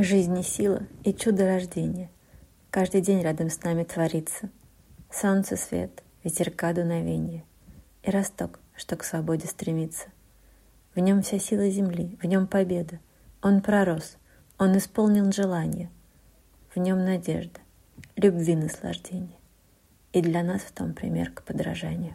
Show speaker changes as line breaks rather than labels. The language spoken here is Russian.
Жизнь и сила, и чудо рождения. Каждый день рядом с нами творится. Солнце свет, ветерка дуновение. И росток, что к свободе стремится. В нем вся сила земли, в нем победа. Он пророс, он исполнил желание. В нем надежда, любви наслаждение. И для нас в том пример к подражанию.